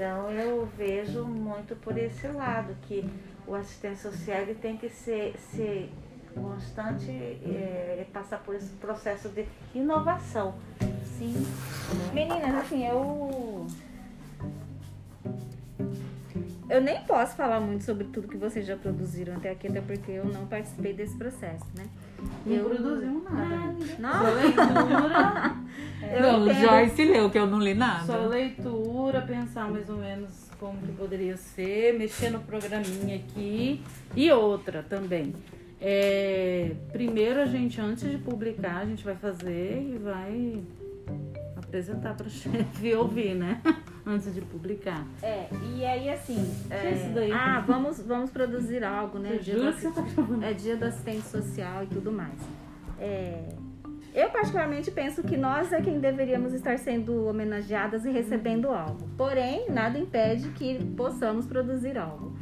Então eu vejo muito por esse lado, que o assistente social tem que ser, ser constante, é, passar por esse processo de inovação. Sim. Meninas, assim, eu. Eu nem posso falar muito sobre tudo que vocês já produziram até aqui, até porque eu não participei desse processo, né? Não eu... produzimos nada. Não, Só leitura. eu não, entendo. Joyce leu, que eu não li nada. Só leitura, pensar mais ou menos como que poderia ser, mexer no programinha aqui. E outra também. É, primeiro a gente, antes de publicar, a gente vai fazer e vai apresentar para o chefe ouvir, né? Antes de publicar. É, e aí assim. é, isso daí? Ah, vamos, vamos produzir algo, né? Dia tá é dia do assistente social e tudo mais. É, eu particularmente penso que nós é quem deveríamos estar sendo homenageadas e recebendo algo. Porém, nada impede que possamos produzir algo.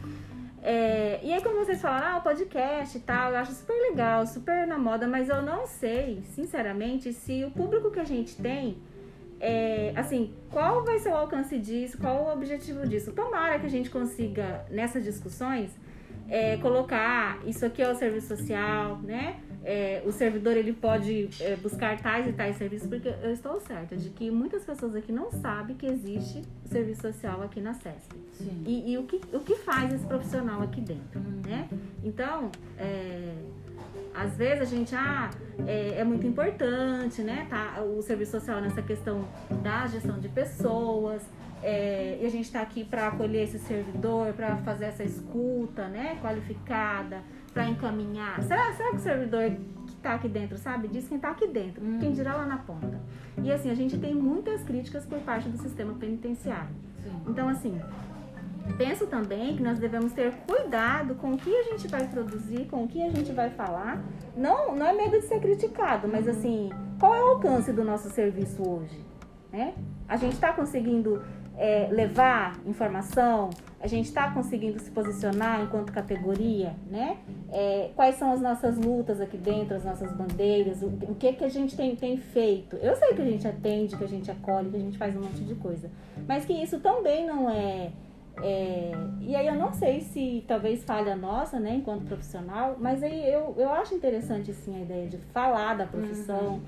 É, e aí, como vocês falaram, ah, o podcast e tal, eu acho super legal, super na moda, mas eu não sei, sinceramente, se o público que a gente tem, é, assim, qual vai ser o alcance disso, qual o objetivo disso. Tomara que a gente consiga, nessas discussões, é, colocar isso aqui é o serviço social, né? É, o servidor ele pode é, buscar tais e tais serviços, porque eu estou certa de que muitas pessoas aqui não sabem que existe o serviço social aqui na. Sim. E, e o, que, o que faz esse profissional aqui dentro, né? Então, é, às vezes a gente, ah, é, é muito importante, né? Tá, o serviço social nessa questão da gestão de pessoas, é, e a gente está aqui para acolher esse servidor, para fazer essa escuta, né? Qualificada, para encaminhar. Será, será que o servidor que está aqui dentro sabe disso? Quem está aqui dentro, quem dirá lá na ponta. E assim, a gente tem muitas críticas por parte do sistema penitenciário. Sim. Então, assim, penso também que nós devemos ter cuidado com o que a gente vai produzir, com o que a gente vai falar. Não, não é medo de ser criticado, mas assim, qual é o alcance do nosso serviço hoje? Né? A gente está conseguindo é, levar informação? A gente está conseguindo se posicionar enquanto categoria? Né? É, quais são as nossas lutas aqui dentro, as nossas bandeiras? O, o que, que a gente tem, tem feito? Eu sei que a gente atende, que a gente acolhe, que a gente faz um monte de coisa. Mas que isso também não é é, e aí eu não sei se talvez falha nossa, né, enquanto profissional, mas aí eu, eu acho interessante sim a ideia de falar da profissão,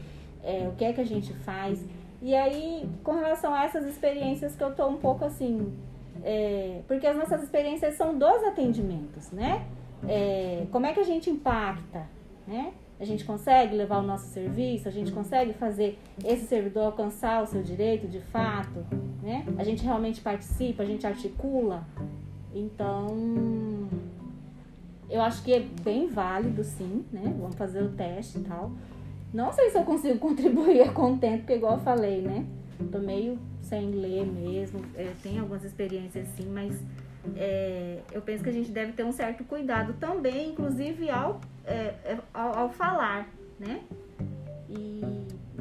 é, o que é que a gente faz. E aí, com relação a essas experiências que eu tô um pouco assim, é, porque as nossas experiências são dos atendimentos, né? É, como é que a gente impacta, né? A gente consegue levar o nosso serviço, a gente consegue fazer esse servidor alcançar o seu direito de fato, né? A gente realmente participa, a gente articula. Então, eu acho que é bem válido, sim, né? Vamos fazer o teste e tal. Não sei se eu consigo contribuir a contento, porque igual eu falei, né? Tô meio sem ler mesmo. É, tem algumas experiências sim, mas é, eu penso que a gente deve ter um certo cuidado também, inclusive ao, é, é, ao, ao falar, né? E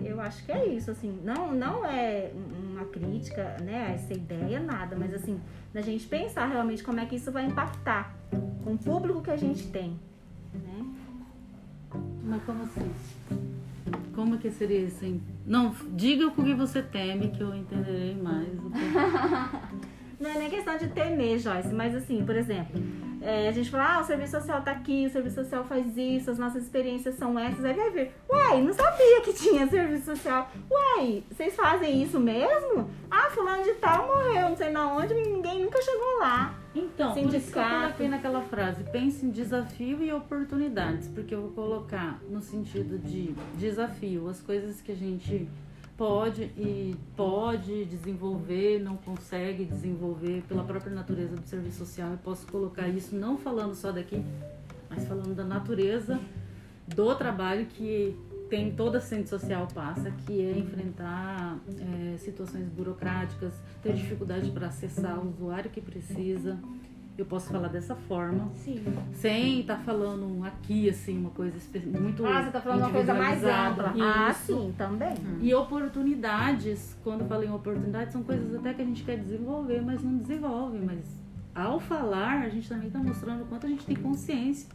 eu acho que é isso, assim, não, não é uma crítica, né, a essa ideia, nada, mas assim, da gente pensar realmente como é que isso vai impactar com o público que a gente tem, né? Mas como assim? Como que seria isso? hein? Não, diga o que você teme que eu entenderei mais. o que- Não é nem questão de temer, Joyce, mas assim, por exemplo, é, a gente fala, ah, o serviço social tá aqui, o serviço social faz isso, as nossas experiências são essas, aí vai ver, uai, não sabia que tinha serviço social. Uai, vocês fazem isso mesmo? Ah, fulano de tal morreu, não sei na onde, ninguém nunca chegou lá. Então, por isso que eu coloquei naquela frase, pense em desafio e oportunidades, porque eu vou colocar no sentido de desafio as coisas que a gente pode e pode desenvolver, não consegue desenvolver pela própria natureza do serviço social. Eu posso colocar isso não falando só daqui, mas falando da natureza do trabalho que tem toda assistente social passa, que é enfrentar é, situações burocráticas, ter dificuldade para acessar o usuário que precisa. Eu posso falar dessa forma, Sim. sem estar falando um aqui, assim, uma coisa muito Ah, você tá falando uma coisa mais ampla. Ah, Isso. sim, também. E oportunidades, quando eu falo em oportunidades, são coisas até que a gente quer desenvolver, mas não desenvolve. Mas ao falar, a gente também está mostrando o quanto a gente tem consciência.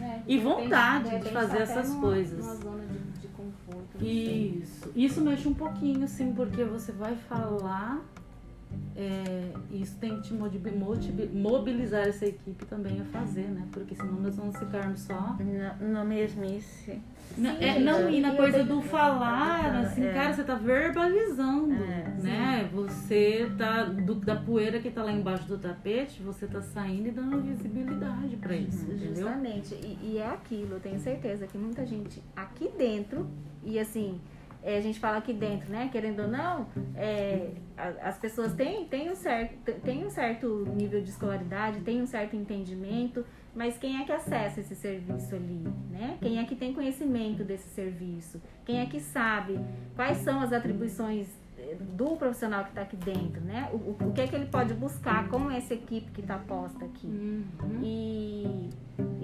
É, E de vontade de repente fazer tá essas numa- coisas. Numa zona de, de conforto. Isso. Isso mexe um pouquinho, sim, porque você vai falar é, isso tem que te mobilizar essa equipe também a fazer, né? Porque senão nós vamos ficarmos só. No, no mesmice. Não, é, não, e na coisa do falar, assim, é. cara, você tá verbalizando, é, né? Você tá, do, da poeira que tá lá embaixo do tapete, você tá saindo e dando visibilidade para isso, uhum, entendeu? Justamente, e, e é aquilo, eu tenho certeza que muita gente aqui dentro, e assim, é, a gente fala aqui dentro, né? Querendo ou não, é, as pessoas têm, têm, um certo, têm um certo nível de escolaridade, têm um certo entendimento, mas quem é que acessa esse serviço ali, né? Quem é que tem conhecimento desse serviço? Quem é que sabe quais são as atribuições do profissional que está aqui dentro, né? O, o, o, que é que ele pode buscar com essa equipe que está posta aqui. Uhum. E,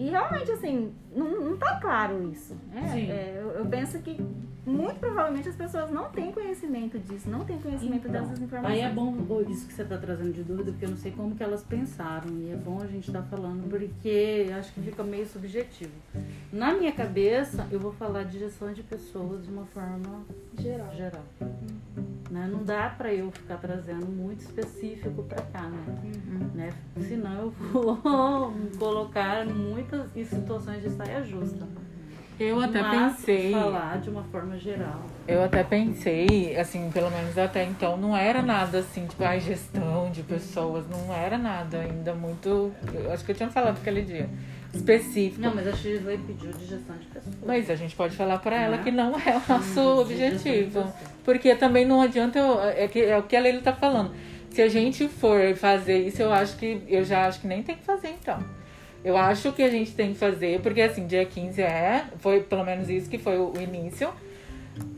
e realmente, assim, não, não tá claro isso. Né? É, eu, eu, penso que muito provavelmente as pessoas não têm conhecimento disso, não têm conhecimento então, dessas informações. Aí é bom isso que você está trazendo de dúvida, porque eu não sei como que elas pensaram. E é bom a gente estar tá falando, porque acho que fica meio subjetivo. Na minha cabeça, eu vou falar de gestão de pessoas de uma forma geral. geral. Né? Não dá para eu ficar trazendo muito específico para cá, né? Uhum. né? Senão eu vou colocar muitas situações de saia justa. Eu até Mas, pensei. Falar de uma forma geral. Eu até pensei, assim, pelo menos até então, não era nada assim, tipo, a gestão de pessoas, não era nada ainda muito. Eu acho que eu tinha falado aquele dia específico. Não, mas a Shirley pediu de gestão de pessoas. Mas a gente pode falar para ela que não é o nosso hum, objetivo. Porque também não adianta, eu, é, que, é o que a Leila tá falando. Se a gente for fazer isso, eu acho que eu já acho que nem tem que fazer então. Eu acho que a gente tem que fazer, porque assim, dia 15 é, foi pelo menos isso que foi o, o início,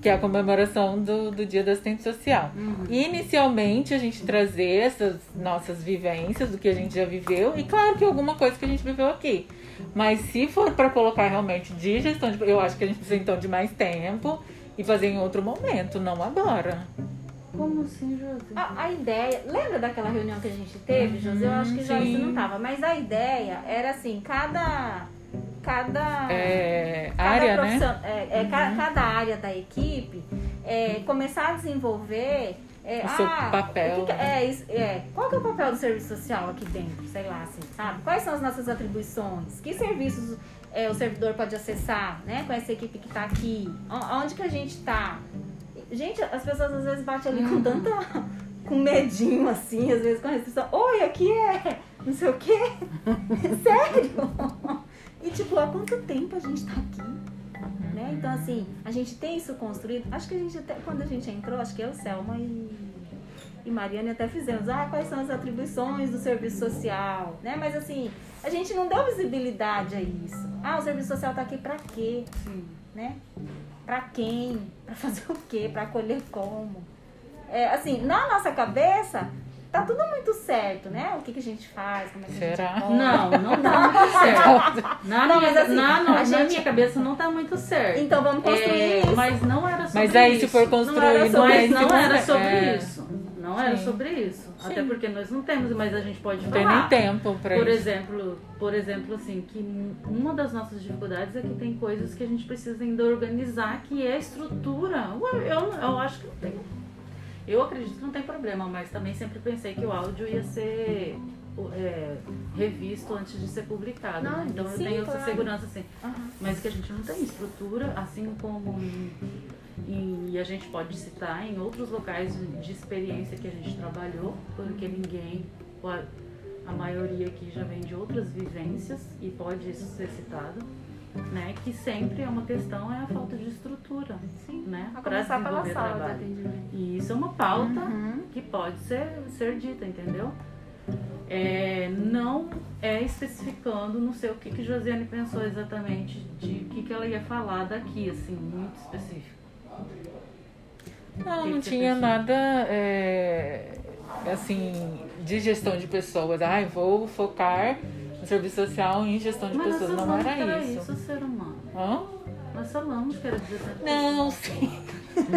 que é a comemoração do, do Dia da Assistente Social. Uhum. Inicialmente, a gente trazer essas nossas vivências, do que a gente já viveu, e claro que alguma coisa que a gente viveu aqui. Mas se for para colocar realmente de gestão, de, eu acho que a gente precisa então de mais tempo e fazer em outro momento, não agora. Como assim, José? A, a, ideia. Lembra daquela reunião que a gente teve, José? Eu acho que já isso não tava. Mas a ideia era assim, cada. Cada, é, cada área, né? É, é, uhum. cada área da equipe é, começar a desenvolver é, o seu ah, papel. Que que é, é, qual que é o papel do serviço social aqui dentro? Sei lá, assim, sabe? Quais são as nossas atribuições? Que serviços é, o servidor pode acessar, né? Com essa equipe que está aqui? Onde que a gente está? Gente, as pessoas às vezes batem ali com uhum. tanta. com medinho assim, às vezes com restrição. Oi, aqui é não sei o quê. Sério? Tipo, há quanto tempo a gente tá aqui? Né? Então, assim, a gente tem isso construído. Acho que a gente até, quando a gente entrou, acho que eu, Selma e, e Mariane até fizemos. Ah, quais são as atribuições do serviço social? Né? Mas assim, a gente não deu visibilidade a isso. Ah, o serviço social tá aqui pra quê? Né? Para quem? Para fazer o quê? Para acolher como? É, assim, na nossa cabeça, tá tudo muito certo, né? O que, que a gente faz, como é que Será? a gente Não, não tá muito certo. Na, não, minha, mas assim, na, na, gente... minha cabeça não tá muito certo. Então vamos construir é, isso. Mas não era sobre Mas aí isso. se for construir, não era sobre, mas não era sobre é. isso. Não era sobre isso. Sim. Até porque nós não temos, mas a gente pode não falar. Tem nem tempo para por isso. exemplo, por exemplo, assim, que uma das nossas dificuldades é que tem coisas que a gente precisa ainda organizar, que é a estrutura. Eu, eu acho que não tem. Eu acredito que não tem problema, mas também sempre pensei que o áudio ia ser é, revisto antes de ser publicado. Não, então sim, eu tenho claro. essa segurança assim. Uhum. Mas que a gente não tem estrutura, assim como e a gente pode citar em outros locais de experiência que a gente trabalhou, porque ninguém, a maioria aqui já vem de outras vivências e pode isso ser citado, né? Que sempre é uma questão é a falta de estrutura, Sim, né? Para desenvolver trabalho. E isso é uma pauta uhum. que pode ser, ser dita, entendeu? É, não é especificando, não sei o que, que Josiane pensou exatamente de o que, que ela ia falar daqui, assim, muito específico. Não, não tinha nada é, assim de gestão de pessoas. Ai, vou focar serviço social em gestão de Mas pessoas. Não era, era isso. isso, ser humano. Hã? Nós falamos que era de gestão de Não, sim.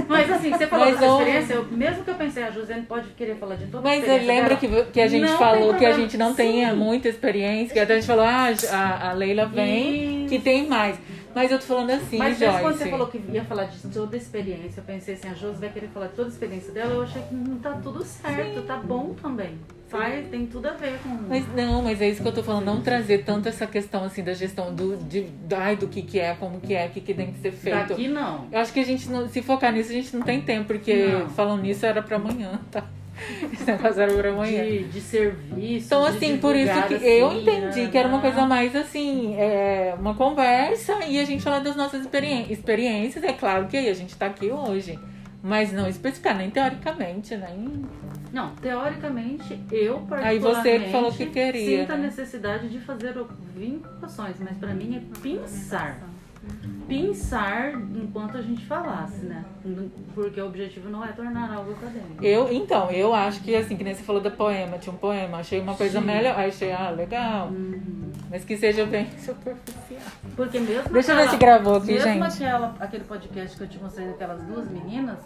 Mas assim, você falou Mas, da experiência, eu, mesmo que eu pensei, a Josiane pode querer falar de toda Mas eu lembro que, que a gente falou que a gente não tem muita experiência, que até a gente falou, ah, a, a Leila vem, que tem mais. Mas eu tô falando assim, Mas Joyce. quando você falou que ia falar de toda a experiência, eu pensei assim, a Josi vai querer falar de toda a experiência dela, eu achei que não tá tudo certo, tá bom também. Faz, tem tudo a ver com. Mas não, mas é isso que eu tô falando, não trazer tanto essa questão assim da gestão do, de, ai, do que que é, como que é, o que que tem que ser feito. Daqui não. Eu acho que a gente, não, se focar nisso, a gente não tem tempo, porque Não. falando nisso era pra amanhã, tá? Esse negócio era pra amanhã. De, de serviço. Então, de assim, por isso que assim, eu entendi né, que era uma né? coisa mais assim, é, uma conversa e a gente falar das nossas experi- experiências. É claro que aí a gente tá aqui hoje. Mas não especificar, nem teoricamente, nem. Não, teoricamente, eu particularmente Aí você que falou que queria, sinto a né? necessidade de fazer vinculações, mas pra mim é pensar. Pensar enquanto a gente falasse, né? Porque o objetivo não é tornar algo acadêmico. Eu, então, eu acho que assim, que nem você falou do poema, tinha um poema, achei uma coisa Sim. melhor. Achei, ah, legal. Uhum. Mas que seja bem superficial. Porque mesmo Deixa eu ver aquela- se gravou aqui, mesmo gente. Aquela, aquele podcast que eu te mostrei daquelas duas meninas,